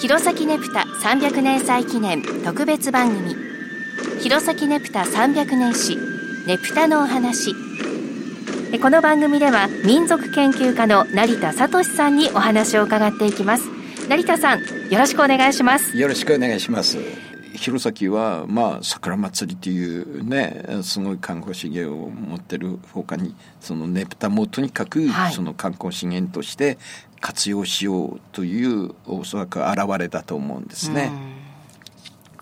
弘前ネプタ300年祭記念特別番組。弘前ネプタ300年史ネプタのお話。この番組では民族研究家の成田聡さんにお話を伺っていきます。成田さんよろしくお願いします。よろしくお願いします。弘前はまあ桜祭りっていうねすごい観光資源を持ってるほかにそのねぷたもとにかくその観光資源として活用しようというおそらく現れだと思うんですね。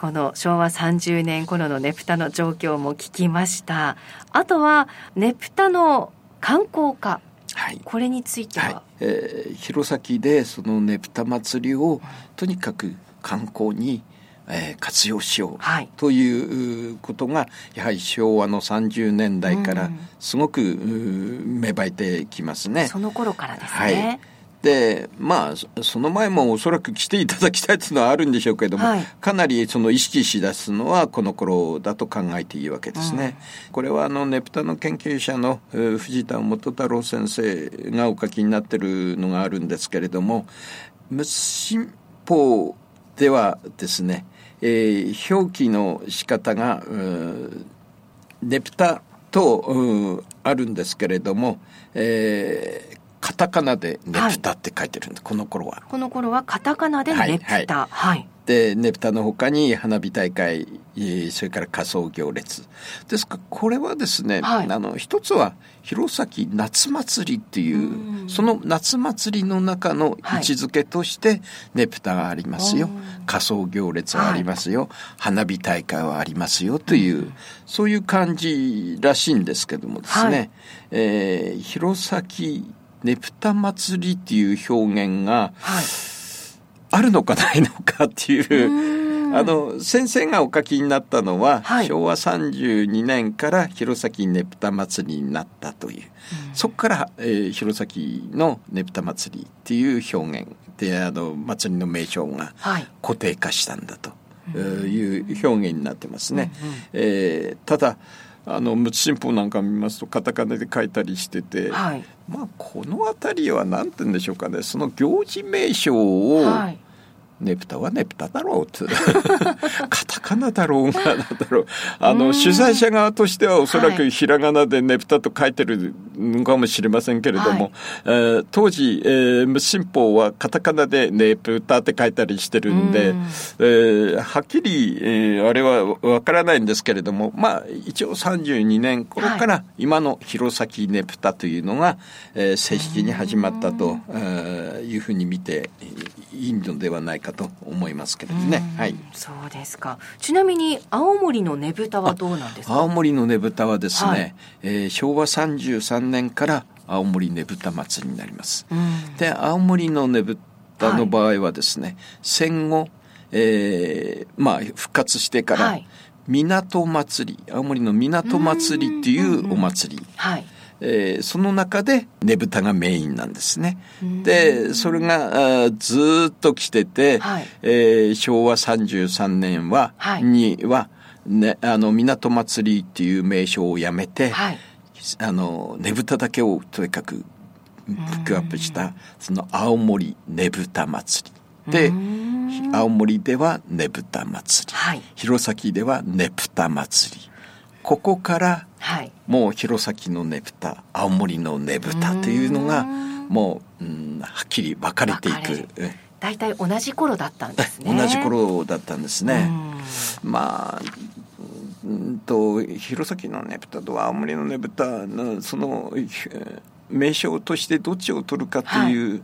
この昭和30年頃のねぷたの状況も聞きました。あとはねぷたの観光化はい、これについては、はい、えー、弘前でそのねぷた祭りをとにかく観光にえー、活用しようということがやはり昭和の30年代からすごく芽生えてきますね。その頃からですね。はいでまあその前もおそらく来ていただきたいというのはあるんでしょうけれども、はい、かなりその意識しだすのはこの頃だと考えていいわけですね。うん、これはあのネプタの研究者の藤田元太郎先生がお書きになってるのがあるんですけれども無新法ではですね、えー、表記の仕方がネプタとあるんですけれども、えー、カタカナでネプタって書いてるんで、はい、この頃は。この頃はカタカナでネプタ。はい。はいはい、で、ネプタのほかに花火大会、それから仮装行列。ですから、これはですね、あの、一つは、弘前夏祭りっていう、うその夏祭りの中の位置づけとして、ネプタがありますよ。仮装行列はありますよ。花火大会はありますよという、そういう感じらしいんですけどもですね、えー、弘前ねぷた祭りっていう表現が、あるのかないのかっていう、あの、先生がお書きになったのは、はい、昭和32年から弘前ねぷた祭りになったという、そこから、えー、弘前のねぷた祭りっていう表現で、あの、祭りの名称が固定化したんだという表現になってますね。うんうん、えー、ただ、あの無知新報なんか見ますとカタカナで書いたりしてて、はい、まあこの辺りは何て言うんでしょうかね。その行事名称を、はい。ねぷたはねぷただろうって。カタカナだろうがなんだろう。あの、主催者側としてはおそらくひらがなでねぷたと書いてるのかもしれませんけれども、はい、えー、当時、えー、無新法はカタカナでねぷたって書いたりしてるんで、んえー、はっきり、えー、あれはわからないんですけれども、まあ、一応32年頃から今の弘前ねぷたというのが、えー、正式に始まったと、えー、いうふうに見ていいのではないかと思いますけどね。はい。そうですか。ちなみに青森のねぶたはどうなんですか。青森のねぶたはですね、はい、えー、昭和33年から青森ねぶた祭りになります。で、青森のねぶたの場合はですね、はい、戦後、えー、まあ復活してから、はい、港祭り、青森の港祭りっていうお祭り。はい。えー、その中でねぶたがメインなんですね。でそれがあずっと来てて、はい、えー、昭和33年は、はい、には、ね、あの港祭りっていう名称をやめて、はい、あのねぶただけをとにかくピックアップしたその青森ねぶた祭り。で青森ではねぶた祭り、はい、弘前ではねぷた祭り。ここからはい、もう弘前のねぶた青森のねぶたというのがもう、うん、はっきり分かれていく。大体同じ頃だったんですね。同じ頃だったんですね。まあうんと弘前のねぶたと青森のねぶたのその名称としてどっちを取るかという、はい。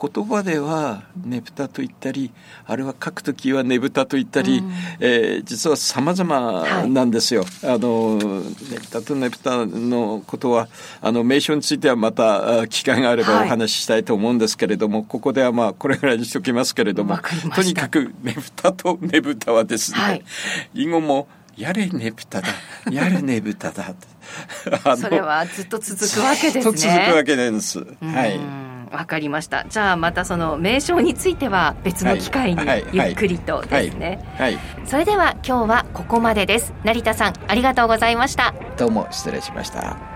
言葉ではねぶたと言ったりあるいは書く時はねぶたと言ったり、うん、えー、実は様々なんですよ。はい、あのねぶたとねぶたのことはあの名称についてはまた機会があればお話ししたいと思うんですけれども、はい、ここではまあこれぐらいにしておきますけれどもとにかくねぶたとねぶたはですね、はい、以後もやれねぶただ。やれねぶただ。それはずっと続くわけですね。ずっと続くわけです。はい。わかりました。じゃあまたその名称については別の機会にゆっくりとですね、はい。それでは今日はここまでです。成田さんありがとうございました。どうも失礼しました